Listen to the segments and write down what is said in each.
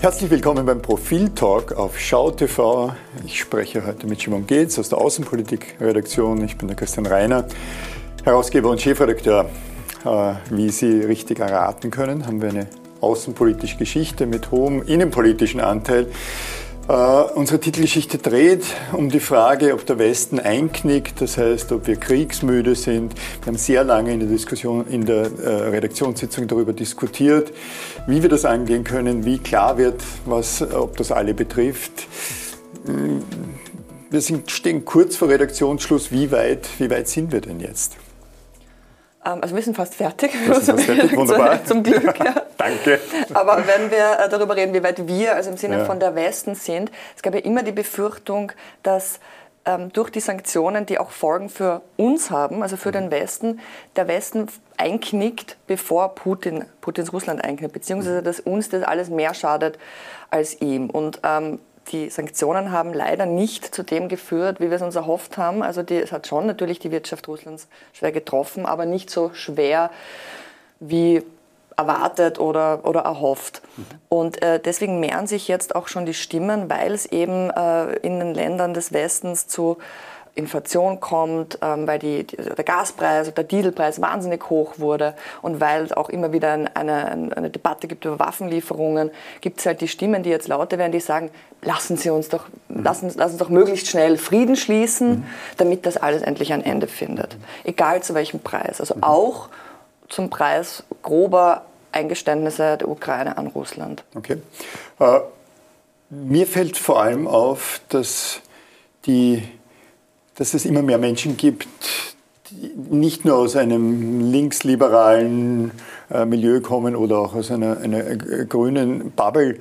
Herzlich willkommen beim Profil-Talk auf Schau TV. Ich spreche heute mit Simon Geetz aus der Außenpolitik-Redaktion. Ich bin der Christian Reiner, Herausgeber und Chefredakteur. Äh, wie Sie richtig erraten können, haben wir eine außenpolitische Geschichte mit hohem innenpolitischen Anteil. Uh, unsere Titelgeschichte dreht um die Frage, ob der Westen einknickt, das heißt, ob wir kriegsmüde sind. Wir haben sehr lange in der Diskussion, in der uh, Redaktionssitzung darüber diskutiert, wie wir das angehen können, wie klar wird, was, ob das alle betrifft. Mm, wir sind, stehen kurz vor Redaktionsschluss. Wie weit, wie weit sind wir denn jetzt? Ähm, also wir sind fast fertig. Wir sind fast fertig. Wunderbar. Zum Glück. Ja. Danke. Aber wenn wir äh, darüber reden, wie weit wir, also im Sinne ja. von der Westen sind, es gab ja immer die Befürchtung, dass ähm, durch die Sanktionen, die auch Folgen für uns haben, also für den mhm. Westen, der Westen einknickt, bevor Putin, Putins Russland einknickt, beziehungsweise dass uns das alles mehr schadet als ihm. Und ähm, die Sanktionen haben leider nicht zu dem geführt, wie wir es uns erhofft haben. Also die, es hat schon natürlich die Wirtschaft Russlands schwer getroffen, aber nicht so schwer wie erwartet oder, oder erhofft. Mhm. Und äh, deswegen mehren sich jetzt auch schon die Stimmen, weil es eben äh, in den Ländern des Westens zu Inflation kommt, ähm, weil die, der Gaspreis, der Dieselpreis wahnsinnig hoch wurde und weil es auch immer wieder eine, eine, eine Debatte gibt über Waffenlieferungen, gibt es halt die Stimmen, die jetzt lauter werden, die sagen, lassen Sie uns doch, mhm. lassen, lassen uns doch möglichst schnell Frieden schließen, mhm. damit das alles endlich ein Ende findet. Egal zu welchem Preis. Also mhm. auch zum Preis grober Eingeständnisse der Ukraine an Russland. Okay. Äh, mir fällt vor allem auf, dass die dass es immer mehr Menschen gibt, die nicht nur aus einem linksliberalen äh, Milieu kommen oder auch aus einer, einer äh, grünen Bubble,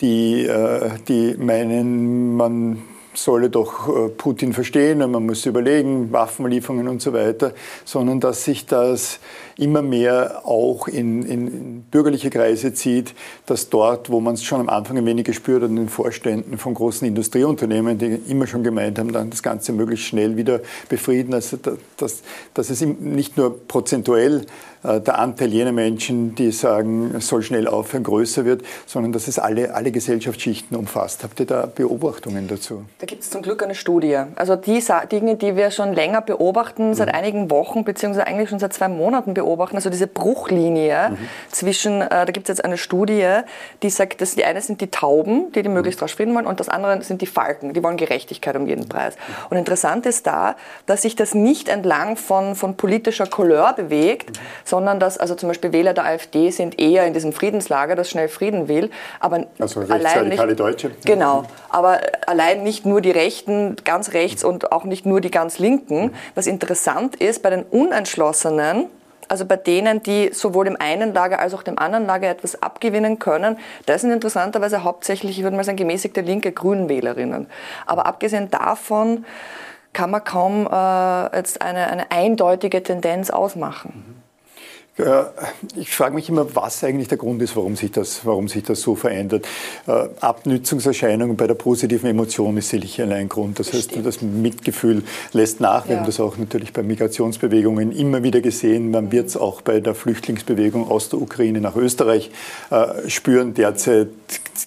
die, äh, die meinen, man solle doch äh, Putin verstehen und man muss überlegen, Waffenlieferungen und so weiter, sondern dass sich das immer mehr auch in, in bürgerliche Kreise zieht, dass dort, wo man es schon am Anfang ein wenig gespürt hat, in den Vorständen von großen Industrieunternehmen, die immer schon gemeint haben, dann das Ganze möglichst schnell wieder befrieden, also dass, dass es nicht nur prozentuell der Anteil jener Menschen, die sagen, es soll schnell aufhören, größer wird, sondern dass es alle, alle Gesellschaftsschichten umfasst. Habt ihr da Beobachtungen dazu? Da gibt es zum Glück eine Studie. Also die Dinge, die wir schon länger beobachten, seit mhm. einigen Wochen, beziehungsweise eigentlich schon seit zwei Monaten beobachten, also diese Bruchlinie mhm. zwischen, äh, da gibt es jetzt eine Studie, die sagt, dass die eine sind die Tauben, die die möglichst mhm. rasch frieden wollen, und das andere sind die Falken, die wollen Gerechtigkeit um jeden Preis. Mhm. Und interessant ist da, dass sich das nicht entlang von, von politischer Couleur bewegt, mhm sondern dass also zum Beispiel Wähler der AfD sind eher in diesem Friedenslager, das schnell Frieden will, aber also allein nicht, Deutsche. Genau, aber allein nicht nur die Rechten ganz rechts und auch nicht nur die ganz Linken. Was interessant ist bei den Unentschlossenen, also bei denen, die sowohl im einen Lager als auch dem anderen Lager etwas abgewinnen können, das sind interessanterweise hauptsächlich, ich würde mal sagen, gemäßigte linke Grünwählerinnen. Aber abgesehen davon kann man kaum äh, jetzt eine, eine eindeutige Tendenz ausmachen. Mhm. Äh, ich frage mich immer, was eigentlich der Grund ist, warum sich das, warum sich das so verändert. Äh, Abnützungserscheinungen bei der positiven Emotion ist sicherlich ein Grund. Das heißt, das Mitgefühl lässt nach. Wir ja. haben das auch natürlich bei Migrationsbewegungen immer wieder gesehen. Man wird es auch bei der Flüchtlingsbewegung aus der Ukraine nach Österreich äh, spüren. Derzeit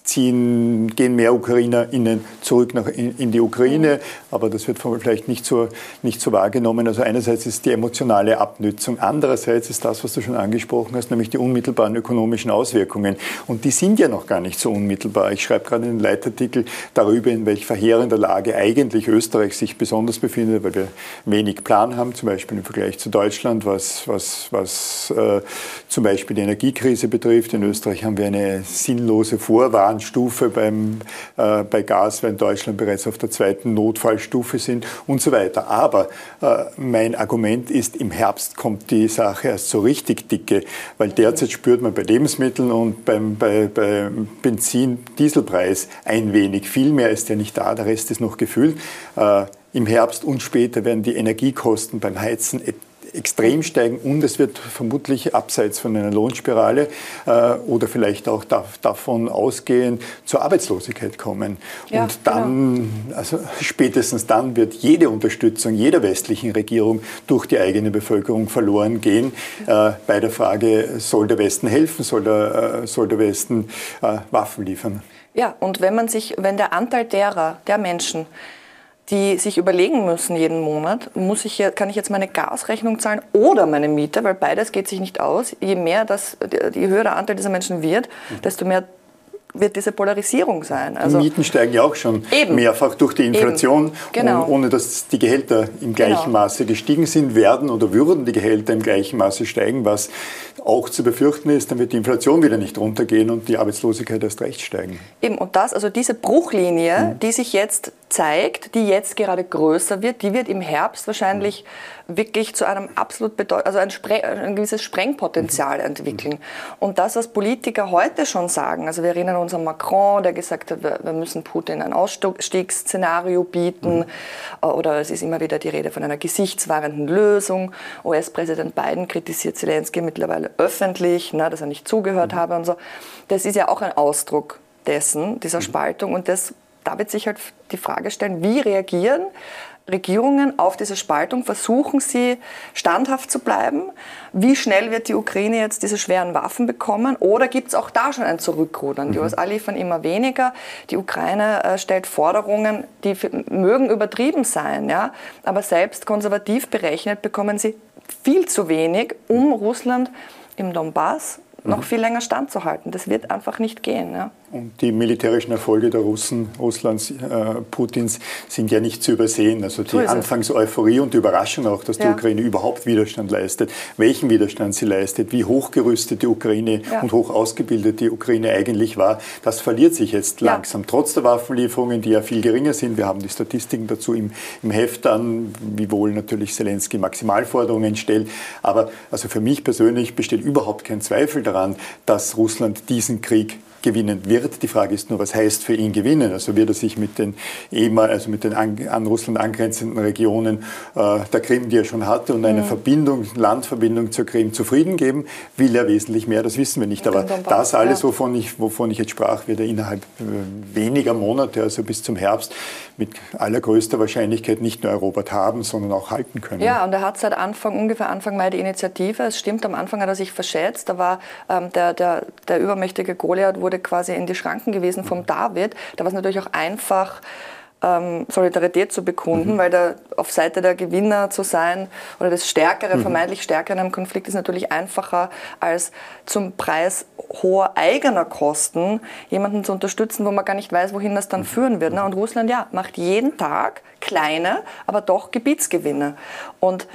ziehen, gehen mehr UkrainerInnen zurück nach, in, in die Ukraine, aber das wird vielleicht nicht so, nicht so wahrgenommen. Also einerseits ist die emotionale Abnützung, andererseits ist das, was du schon angesprochen hast, nämlich die unmittelbaren ökonomischen Auswirkungen. Und die sind ja noch gar nicht so unmittelbar. Ich schreibe gerade einen Leitartikel darüber, in welch verheerender Lage eigentlich Österreich sich besonders befindet, weil wir wenig Plan haben, zum Beispiel im Vergleich zu Deutschland, was, was, was äh, zum Beispiel die Energiekrise betrifft. In Österreich haben wir eine sinnlose Vorwarnstufe beim, äh, bei Gas, weil in Deutschland bereits auf der zweiten Notfallstufe sind und so weiter. Aber äh, mein Argument ist, im Herbst kommt die Sache erst so richtig richtig dicke, weil derzeit spürt man bei Lebensmitteln und beim, bei, beim Benzin, Dieselpreis ein wenig. Viel mehr ist ja nicht da, der Rest ist noch gefühlt. Äh, Im Herbst und später werden die Energiekosten beim Heizen extrem steigen und es wird vermutlich abseits von einer Lohnspirale äh, oder vielleicht auch da, davon ausgehend zur Arbeitslosigkeit kommen. Ja, und dann, genau. also spätestens dann wird jede Unterstützung jeder westlichen Regierung durch die eigene Bevölkerung verloren gehen äh, bei der Frage, soll der Westen helfen, soll der, äh, soll der Westen äh, Waffen liefern. Ja, und wenn man sich, wenn der Anteil derer, der Menschen, die sich überlegen müssen jeden Monat, muss ich, kann ich jetzt meine Gasrechnung zahlen oder meine Miete, weil beides geht sich nicht aus. Je mehr das, je höher der Anteil dieser Menschen wird, desto mehr wird diese Polarisierung sein. Also die Mieten steigen ja auch schon eben, mehrfach durch die Inflation, genau. ohne dass die Gehälter im gleichen genau. Maße gestiegen sind, werden oder würden die Gehälter im gleichen Maße steigen, was auch zu befürchten ist, dann wird die Inflation wieder nicht runtergehen und die Arbeitslosigkeit erst recht steigen. Eben, und das, also diese Bruchlinie, mhm. die sich jetzt zeigt, die jetzt gerade größer wird, die wird im Herbst wahrscheinlich mhm. wirklich zu einem absolut bedeut also ein, ein, gewisses Sprengpotenzial mhm. entwickeln. Und das, was Politiker heute schon sagen, also wir erinnern uns an Macron, der gesagt hat, wir, wir müssen Putin ein Ausstiegsszenario bieten, mhm. Oder es ist immer wieder die Rede von einer gesichtswahrenden Lösung. US-Präsident Biden kritisiert Zelensky mittlerweile öffentlich, ne, dass er nicht zugehört mhm. habe und so. Das ist ja auch ein Ausdruck dessen, dieser mhm. Spaltung. Und das da wird sich halt die Frage stellen, wie reagieren Regierungen auf diese Spaltung? Versuchen sie standhaft zu bleiben? Wie schnell wird die Ukraine jetzt diese schweren Waffen bekommen? Oder gibt es auch da schon ein Zurückrudern? Mhm. Die USA liefern immer weniger. Die Ukraine äh, stellt Forderungen, die mögen übertrieben sein, ja? aber selbst konservativ berechnet bekommen sie viel zu wenig, um Russland im Donbass noch mhm. viel länger standzuhalten. Das wird einfach nicht gehen. Ja. Und die militärischen Erfolge der Russen, Russlands, äh, Putins sind ja nicht zu übersehen. Also die Anfangseuphorie und die Überraschung auch, dass die ja. Ukraine überhaupt Widerstand leistet, welchen Widerstand sie leistet, wie hochgerüstet die Ukraine ja. und hoch ausgebildet die Ukraine eigentlich war, das verliert sich jetzt ja. langsam. Trotz der Waffenlieferungen, die ja viel geringer sind. Wir haben die Statistiken dazu im, im Heft an, wiewohl natürlich Zelensky Maximalforderungen stellt. Aber also für mich persönlich besteht überhaupt kein Zweifel daran, dass Russland diesen Krieg gewinnen wird. Die Frage ist nur, was heißt für ihn gewinnen? Also wird er sich mit den EMA, also mit den an, an Russland angrenzenden Regionen äh, der Krim, die er schon hatte, und eine mhm. Verbindung, Landverbindung zur Krim zufrieden geben? Will er wesentlich mehr? Das wissen wir nicht. Aber das alles, wovon ich, wovon ich jetzt sprach, wird er innerhalb äh, weniger Monate, also bis zum Herbst, mit allergrößter Wahrscheinlichkeit nicht nur erobert haben, sondern auch halten können. Ja, und er hat seit Anfang, ungefähr Anfang Mai die Initiative. Es stimmt, am Anfang hat er sich verschätzt. Da war ähm, der, der, der übermächtige Goliath wurde quasi in die Schranken gewesen vom David. Da war es natürlich auch einfach, ähm, Solidarität zu bekunden, mhm. weil da auf Seite der Gewinner zu sein oder das Stärkere, mhm. vermeintlich Stärkere in einem Konflikt ist natürlich einfacher als zum Preis hoher eigener Kosten jemanden zu unterstützen, wo man gar nicht weiß, wohin das dann mhm. führen wird. Ne? Und Russland, ja, macht jeden Tag kleine, aber doch Gebietsgewinne. Und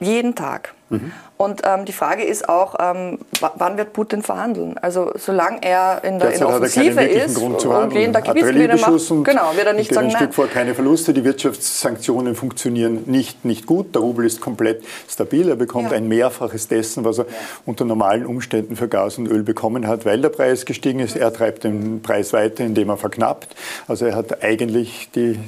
jeden Tag. Mhm. Und ähm, die Frage ist auch, ähm, wann wird Putin verhandeln? Also solange er in der in Offensive ist Grund zu und jeden Tag Gebietsgewinne macht, genau, wird er nicht sagen, ein Stück vor keine Verluste. Die Wirtschaftssanktionen funktionieren nicht, nicht gut. Der Rubel ist komplett stabil. Er bekommt ja. ein Mehrfaches dessen, was er ja. unter normalen Umständen für Gas und Öl bekommen hat, weil der Preis gestiegen ist. Er treibt den Preis weiter, indem er verknappt. Also er hat eigentlich die,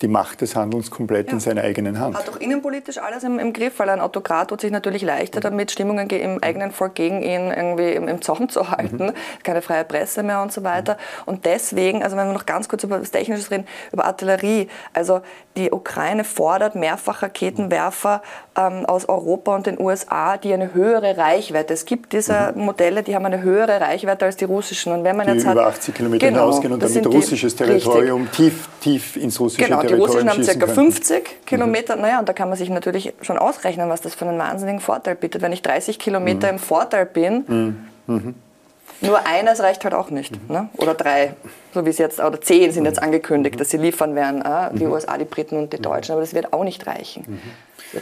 die Macht des Handelns komplett ja. in seiner eigenen Hand. Hat auch innenpolitisch alles im, im Griff, weil ein Autokrat tut sich natürlich leichter damit, Stimmungen im eigenen Volk gegen ihn irgendwie im, im Zaum zu halten. Mhm. Keine freie Presse mehr und so weiter. Und deswegen, also wenn wir noch ganz kurz über das Technische reden, über Artillerie. Also die Ukraine fordert mehrfach Raketenwerfer ähm, aus Europa und den USA, die eine höhere Reichweite. Es gibt diese mhm. Modelle, die haben eine höhere Reichweite als die russischen. Und wenn man die jetzt über 80 Kilometer genau, hinausgehen und damit russisches Territorium tief, tief ins russische genau, Territorium Genau, die russischen haben ca. 50 Kilometer. Mhm. Naja, und da kann man sich natürlich schon ausrechnen, was das für einen wahnsinnigen Vorteil bietet. Wenn ich 30 Kilometer mhm. im Vorteil bin, mhm. mhm. nur eines reicht halt auch nicht. Mhm. Ne? Oder drei, so wie es jetzt, oder zehn sind jetzt mhm. angekündigt, dass sie liefern werden. Äh? Die USA, die Briten und die Deutschen. Aber das wird auch nicht reichen.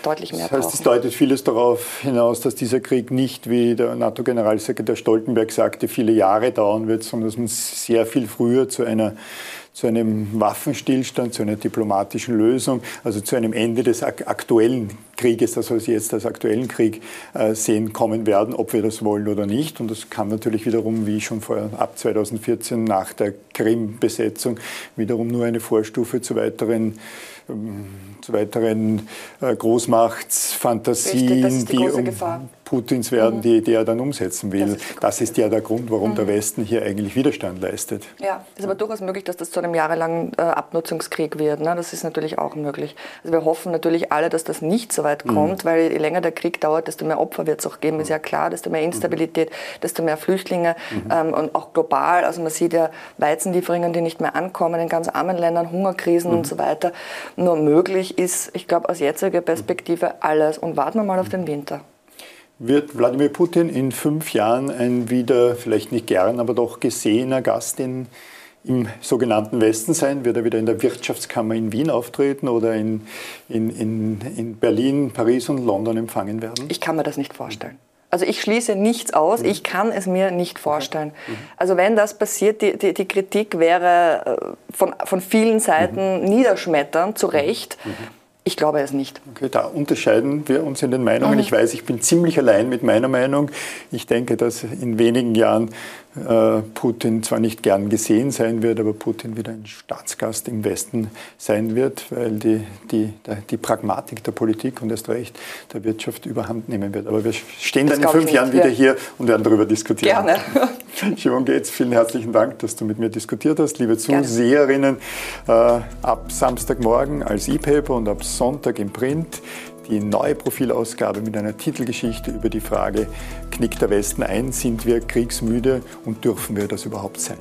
Deutlich mehr das heißt, brauchen. es deutet vieles darauf hinaus, dass dieser Krieg nicht, wie der NATO-Generalsekretär Stoltenberg sagte, viele Jahre dauern wird, sondern dass man sehr viel früher zu einer zu einem Waffenstillstand, zu einer diplomatischen Lösung, also zu einem Ende des aktuellen Krieges, das wir jetzt als aktuellen Krieg äh, sehen, kommen werden, ob wir das wollen oder nicht. Und das kann natürlich wiederum, wie schon vor, ab 2014 nach der Krim-Besetzung, wiederum nur eine Vorstufe zu weiteren ähm, zu weiteren äh, Großmachtsfantasien, Richtig, die, um. Putins werden, mhm. die, die, er dann umsetzen will. Das ist, das ist ja der Grund, warum mhm. der Westen hier eigentlich Widerstand leistet. Ja, es ist aber durchaus möglich, dass das zu einem jahrelangen äh, Abnutzungskrieg wird. Ne? Das ist natürlich auch möglich. Also wir hoffen natürlich alle, dass das nicht so weit mhm. kommt, mhm. weil je länger der Krieg dauert, desto mehr Opfer wird es auch geben, ist ja klar, desto mehr Instabilität, desto mehr Flüchtlinge mhm. ähm, und auch global. Also man sieht ja Weizenlieferungen, die nicht mehr ankommen in ganz armen Ländern, Hungerkrisen und so weiter. Nur möglich ist, ich glaube, aus jetziger Perspektive alles. Und warten wir mal auf den Winter. Wird Wladimir Putin in fünf Jahren ein wieder, vielleicht nicht gern, aber doch gesehener Gast in, im sogenannten Westen sein? Wird er wieder in der Wirtschaftskammer in Wien auftreten oder in, in, in, in Berlin, Paris und London empfangen werden? Ich kann mir das nicht vorstellen. Also ich schließe nichts aus, mhm. ich kann es mir nicht vorstellen. Okay. Mhm. Also wenn das passiert, die, die, die, Kritik wäre äh, von, von vielen Seiten mhm. niederschmetternd, zu Recht. Ich glaube es nicht. Okay, da unterscheiden wir uns in den Meinungen. Mhm. Ich weiß, ich bin ziemlich allein mit meiner Meinung. Ich denke, dass in wenigen Jahren Putin zwar nicht gern gesehen sein wird, aber Putin wieder ein Staatsgast im Westen sein wird, weil die, die, die Pragmatik der Politik und erst recht der Wirtschaft überhand nehmen wird. Aber wir stehen das dann in fünf Jahren wieder hier und werden darüber diskutieren. Gerne. Simon Gates, vielen herzlichen Dank, dass du mit mir diskutiert hast. Liebe Zuseherinnen, äh, ab Samstagmorgen als E-Paper und ab Sonntag im Print die neue Profilausgabe mit einer Titelgeschichte über die Frage, knickt der Westen ein, sind wir kriegsmüde und dürfen wir das überhaupt sein?